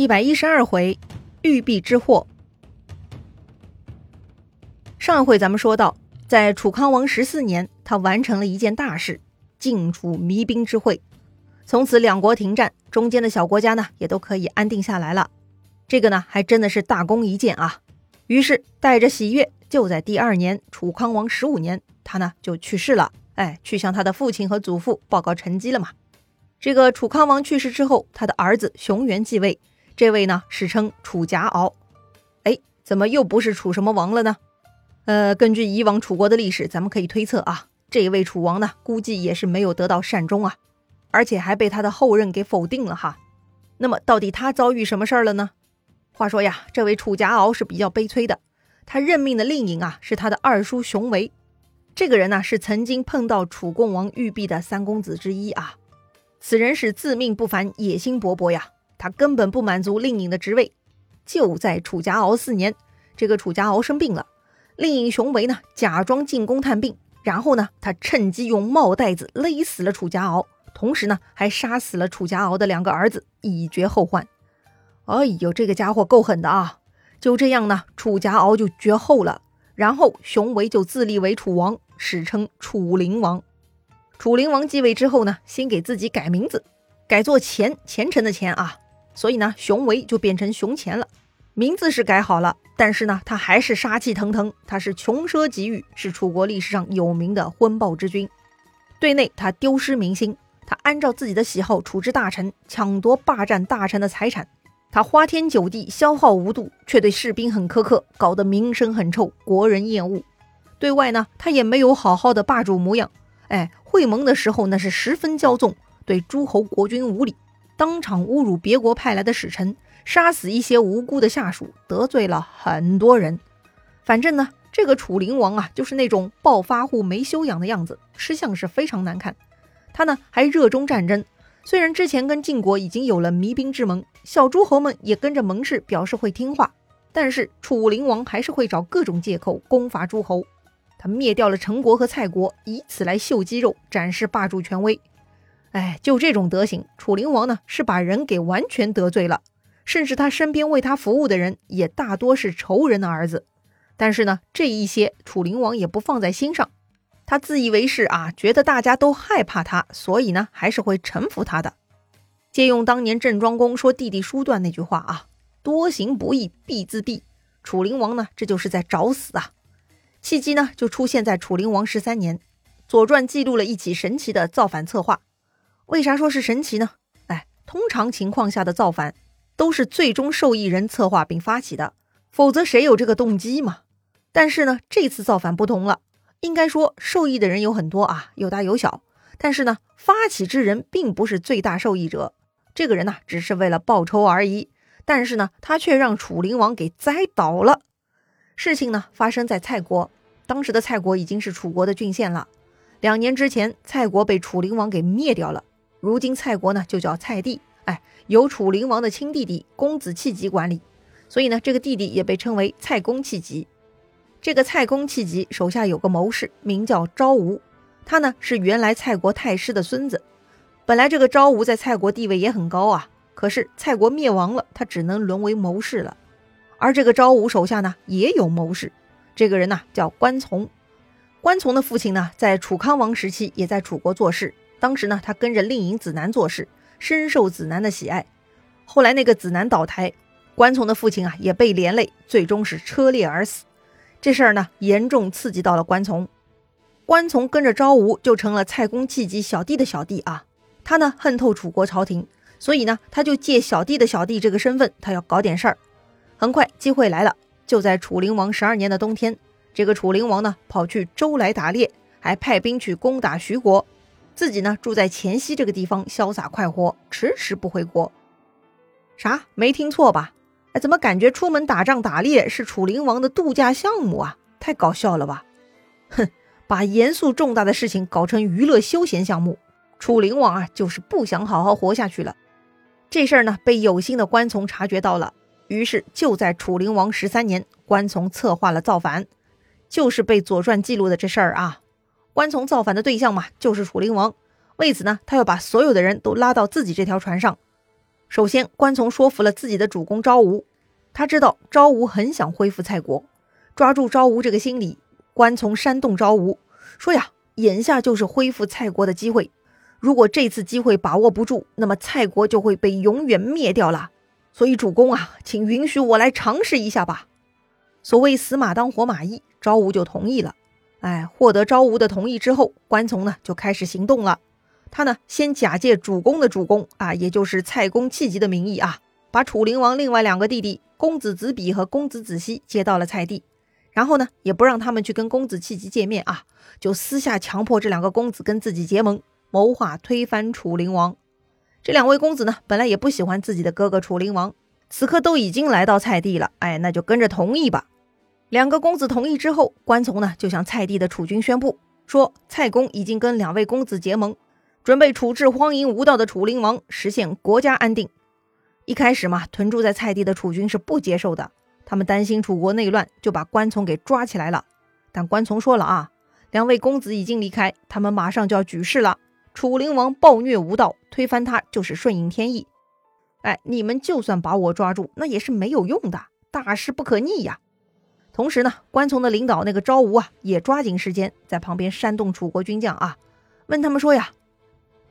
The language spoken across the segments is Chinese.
一百一十二回，玉璧之祸。上一回咱们说到，在楚康王十四年，他完成了一件大事——晋楚弭兵之会。从此两国停战，中间的小国家呢也都可以安定下来了。这个呢还真的是大功一件啊！于是带着喜悦，就在第二年，楚康王十五年，他呢就去世了。哎，去向他的父亲和祖父报告成绩了嘛？这个楚康王去世之后，他的儿子熊元继位。这位呢，史称楚夹敖。哎，怎么又不是楚什么王了呢？呃，根据以往楚国的历史，咱们可以推测啊，这位楚王呢，估计也是没有得到善终啊，而且还被他的后任给否定了哈。那么，到底他遭遇什么事儿了呢？话说呀，这位楚夹敖是比较悲催的，他任命的令尹啊，是他的二叔熊维。这个人呢，是曾经碰到楚共王玉璧的三公子之一啊。此人是自命不凡，野心勃勃呀。他根本不满足令尹的职位。就在楚家敖四年，这个楚家敖生病了，令尹熊维呢假装进宫探病，然后呢他趁机用帽带子勒死了楚家敖，同时呢还杀死了楚家敖的两个儿子，以绝后患。哎呦，这个家伙够狠的啊！就这样呢，楚家敖就绝后了。然后熊维就自立为楚王，史称楚灵王。楚灵王继位之后呢，先给自己改名字，改做虔虔诚的钱啊。所以呢，熊维就变成熊虔了，名字是改好了，但是呢，他还是杀气腾腾，他是穷奢极欲，是楚国历史上有名的昏暴之君。对内他丢失民心，他按照自己的喜好处置大臣，抢夺霸占大臣的财产，他花天酒地，消耗无度，却对士兵很苛刻，搞得名声很臭，国人厌恶。对外呢，他也没有好好的霸主模样，哎，会盟的时候那是十分骄纵，对诸侯国君无礼。当场侮辱别国派来的使臣，杀死一些无辜的下属，得罪了很多人。反正呢，这个楚灵王啊，就是那种暴发户、没修养的样子，吃相是非常难看。他呢还热衷战争，虽然之前跟晋国已经有了弭兵之盟，小诸侯们也跟着盟誓表示会听话，但是楚灵王还是会找各种借口攻伐诸侯。他灭掉了陈国和蔡国，以此来秀肌肉，展示霸主权威。哎，就这种德行，楚灵王呢是把人给完全得罪了，甚至他身边为他服务的人也大多是仇人的儿子。但是呢，这一些楚灵王也不放在心上，他自以为是啊，觉得大家都害怕他，所以呢还是会臣服他的。借用当年郑庄公说弟弟叔段那句话啊：“多行不义必自毙。”楚灵王呢这就是在找死啊！契机呢就出现在楚灵王十三年，《左传》记录了一起神奇的造反策划。为啥说是神奇呢？哎，通常情况下的造反都是最终受益人策划并发起的，否则谁有这个动机嘛？但是呢，这次造反不同了，应该说受益的人有很多啊，有大有小。但是呢，发起之人并不是最大受益者，这个人呢，只是为了报仇而已。但是呢，他却让楚灵王给栽倒了。事情呢，发生在蔡国，当时的蔡国已经是楚国的郡县了。两年之前，蔡国被楚灵王给灭掉了。如今蔡国呢就叫蔡地，哎，由楚灵王的亲弟弟公子弃疾管理，所以呢这个弟弟也被称为蔡公弃疾。这个蔡公弃疾手下有个谋士，名叫昭吴，他呢是原来蔡国太师的孙子。本来这个昭吴在蔡国地位也很高啊，可是蔡国灭亡了，他只能沦为谋士了。而这个昭吴手下呢也有谋士，这个人呢叫关从。关从的父亲呢在楚康王时期也在楚国做事。当时呢，他跟着令尹子南做事，深受子南的喜爱。后来那个子南倒台，关从的父亲啊也被连累，最终是车裂而死。这事儿呢，严重刺激到了关从。关从跟着昭吴就成了蔡公弃疾小弟的小弟啊。他呢恨透楚国朝廷，所以呢他就借小弟的小弟这个身份，他要搞点事儿。很快机会来了，就在楚灵王十二年的冬天，这个楚灵王呢跑去周来打猎，还派兵去攻打徐国。自己呢住在黔西这个地方，潇洒快活，迟迟不回国。啥？没听错吧？哎，怎么感觉出门打仗打猎是楚灵王的度假项目啊？太搞笑了吧！哼，把严肃重大的事情搞成娱乐休闲项目，楚灵王啊就是不想好好活下去了。这事儿呢被有心的关从察觉到了，于是就在楚灵王十三年，关从策划了造反，就是被《左传》记录的这事儿啊。关从造反的对象嘛，就是楚灵王。为此呢，他要把所有的人都拉到自己这条船上。首先，关从说服了自己的主公昭武，他知道昭武很想恢复蔡国，抓住昭武这个心理，关从煽动昭武说呀，眼下就是恢复蔡国的机会，如果这次机会把握不住，那么蔡国就会被永远灭掉了。所以主公啊，请允许我来尝试一下吧。所谓死马当活马医，昭武就同意了。哎，获得昭武的同意之后，关从呢就开始行动了。他呢，先假借主公的主公啊，也就是蔡公弃疾的名义啊，把楚灵王另外两个弟弟公子子比和公子子熙接到了蔡地，然后呢，也不让他们去跟公子弃疾见面啊，就私下强迫这两个公子跟自己结盟，谋划推翻楚灵王。这两位公子呢，本来也不喜欢自己的哥哥楚灵王，此刻都已经来到蔡地了，哎，那就跟着同意吧。两个公子同意之后，关从呢就向蔡地的楚军宣布说，蔡公已经跟两位公子结盟。准备处置荒淫无道的楚灵王，实现国家安定。一开始嘛，屯驻在蔡地的楚军是不接受的，他们担心楚国内乱，就把关从给抓起来了。但关从说了啊，两位公子已经离开，他们马上就要举事了。楚灵王暴虐无道，推翻他就是顺应天意。哎，你们就算把我抓住，那也是没有用的，大事不可逆呀。同时呢，关从的领导那个昭吴啊，也抓紧时间在旁边煽动楚国军将啊，问他们说呀。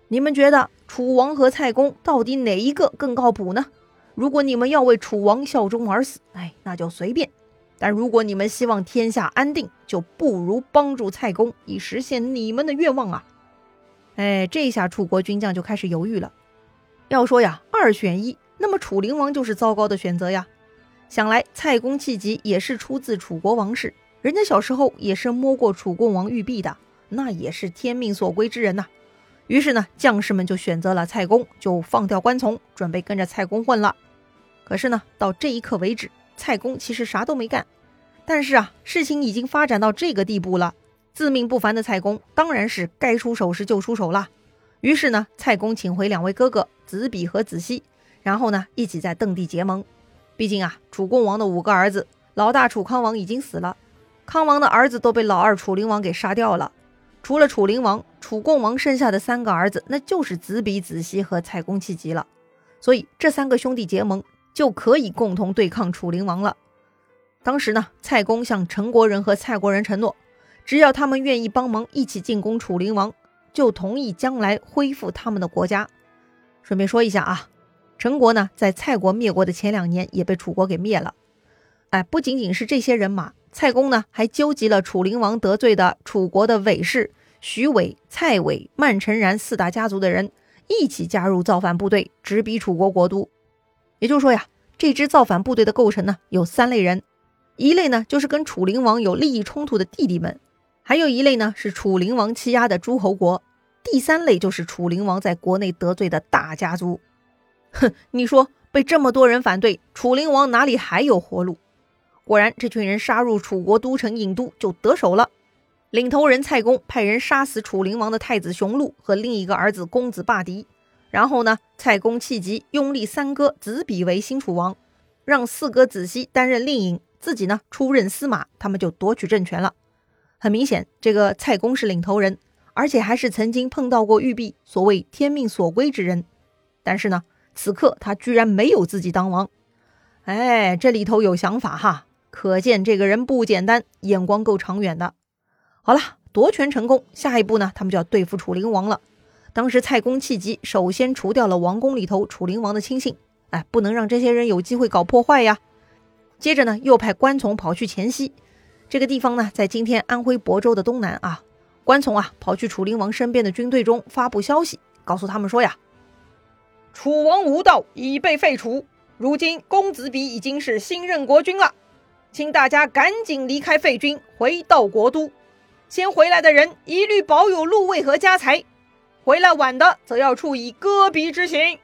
你们觉得楚王和蔡公到底哪一个更靠谱呢？如果你们要为楚王效忠而死，哎，那就随便；但如果你们希望天下安定，就不如帮助蔡公，以实现你们的愿望啊！哎，这下楚国军将就开始犹豫了。要说呀，二选一，那么楚灵王就是糟糕的选择呀。想来蔡公弃疾也是出自楚国王室，人家小时候也是摸过楚共王玉璧的，那也是天命所归之人呐。于是呢，将士们就选择了蔡公，就放掉关从，准备跟着蔡公混了。可是呢，到这一刻为止，蔡公其实啥都没干。但是啊，事情已经发展到这个地步了，自命不凡的蔡公当然是该出手时就出手了。于是呢，蔡公请回两位哥哥子比和子熙，然后呢，一起在邓地结盟。毕竟啊，楚共王的五个儿子，老大楚康王已经死了，康王的儿子都被老二楚灵王给杀掉了。除了楚灵王、楚共王剩下的三个儿子，那就是子比、子熙和蔡公弃疾了。所以这三个兄弟结盟，就可以共同对抗楚灵王了。当时呢，蔡公向陈国人和蔡国人承诺，只要他们愿意帮忙一起进攻楚灵王，就同意将来恢复他们的国家。顺便说一下啊，陈国呢，在蔡国灭国的前两年也被楚国给灭了。哎，不仅仅是这些人马。蔡公呢，还纠集了楚灵王得罪的楚国的韦氏、徐韦、蔡韦、曼陈然四大家族的人，一起加入造反部队，直逼楚国国都。也就是说呀，这支造反部队的构成呢，有三类人：一类呢，就是跟楚灵王有利益冲突的弟弟们；还有一类呢，是楚灵王欺压的诸侯国；第三类就是楚灵王在国内得罪的大家族。哼，你说被这么多人反对，楚灵王哪里还有活路？果然，这群人杀入楚国都城郢都就得手了。领头人蔡公派人杀死楚灵王的太子熊鹿和另一个儿子公子霸狄。然后呢，蔡公气急，拥立三哥子比为新楚王，让四哥子熙担任令尹，自己呢出任司马，他们就夺取政权了。很明显，这个蔡公是领头人，而且还是曾经碰到过玉璧，所谓天命所归之人。但是呢，此刻他居然没有自己当王。哎，这里头有想法哈。可见这个人不简单，眼光够长远的。好了，夺权成功，下一步呢，他们就要对付楚灵王了。当时蔡公气急，首先除掉了王宫里头楚灵王的亲信，哎，不能让这些人有机会搞破坏呀。接着呢，又派关从跑去黔西，这个地方呢，在今天安徽亳州的东南啊。关从啊，跑去楚灵王身边的军队中发布消息，告诉他们说呀，楚王无道已被废除，如今公子比已经是新任国君了。请大家赶紧离开废军，回到国都。先回来的人一律保有禄位和家财，回来晚的则要处以割鼻之刑。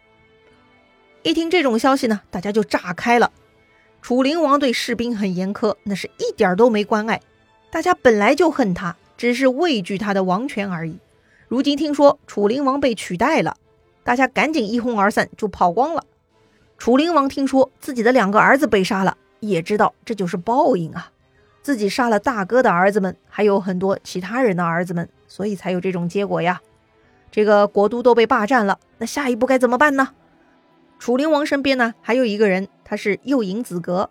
一听这种消息呢，大家就炸开了。楚灵王对士兵很严苛，那是一点都没关爱。大家本来就恨他，只是畏惧他的王权而已。如今听说楚灵王被取代了，大家赶紧一哄而散，就跑光了。楚灵王听说自己的两个儿子被杀了。也知道这就是报应啊！自己杀了大哥的儿子们，还有很多其他人的儿子们，所以才有这种结果呀。这个国都都被霸占了，那下一步该怎么办呢？楚灵王身边呢还有一个人，他是右尹子格。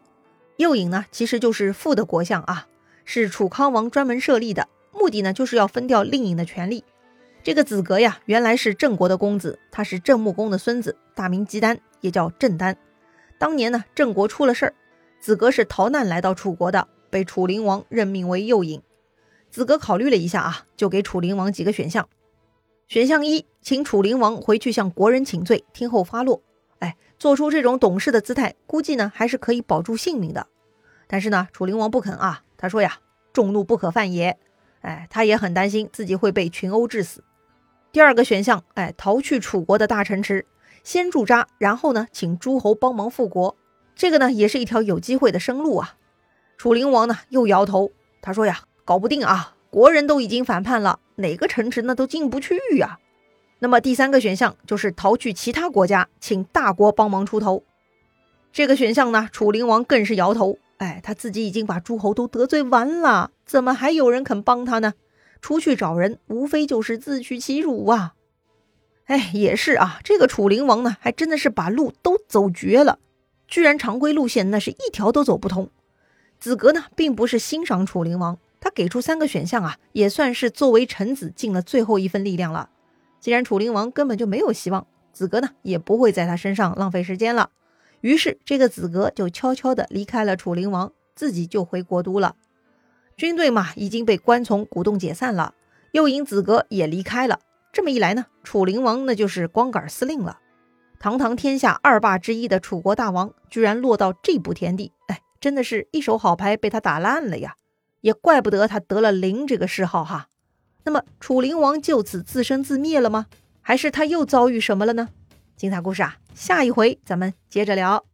右尹呢其实就是副的国相啊，是楚康王专门设立的，目的呢就是要分掉令尹的权利。这个子格呀，原来是郑国的公子，他是郑穆公的孙子，大名姬丹，也叫郑丹。当年呢，郑国出了事儿，子格是逃难来到楚国的，被楚灵王任命为右尹。子格考虑了一下啊，就给楚灵王几个选项。选项一，请楚灵王回去向国人请罪，听候发落。哎，做出这种懂事的姿态，估计呢还是可以保住性命的。但是呢，楚灵王不肯啊，他说呀，众怒不可犯也。哎，他也很担心自己会被群殴致死。第二个选项，哎，逃去楚国的大城池，先驻扎，然后呢，请诸侯帮忙复国。这个呢，也是一条有机会的生路啊。楚灵王呢，又摇头，他说呀。搞不定啊！国人都已经反叛了，哪个城池那都进不去呀。那么第三个选项就是逃去其他国家，请大国帮忙出头。这个选项呢，楚灵王更是摇头。哎，他自己已经把诸侯都得罪完了，怎么还有人肯帮他呢？出去找人，无非就是自取其辱啊。哎，也是啊，这个楚灵王呢，还真的是把路都走绝了，居然常规路线那是一条都走不通。子格呢，并不是欣赏楚灵王。他给出三个选项啊，也算是作为臣子尽了最后一份力量了。既然楚灵王根本就没有希望，子格呢也不会在他身上浪费时间了。于是这个子格就悄悄地离开了楚灵王，自己就回国都了。军队嘛已经被关从鼓动解散了，又因子格也离开了。这么一来呢，楚灵王那就是光杆司令了。堂堂天下二霸之一的楚国大王，居然落到这步田地，哎，真的是一手好牌被他打烂了呀。也怪不得他得了“灵”这个谥号哈。那么楚灵王就此自生自灭了吗？还是他又遭遇什么了呢？精彩故事啊，下一回咱们接着聊。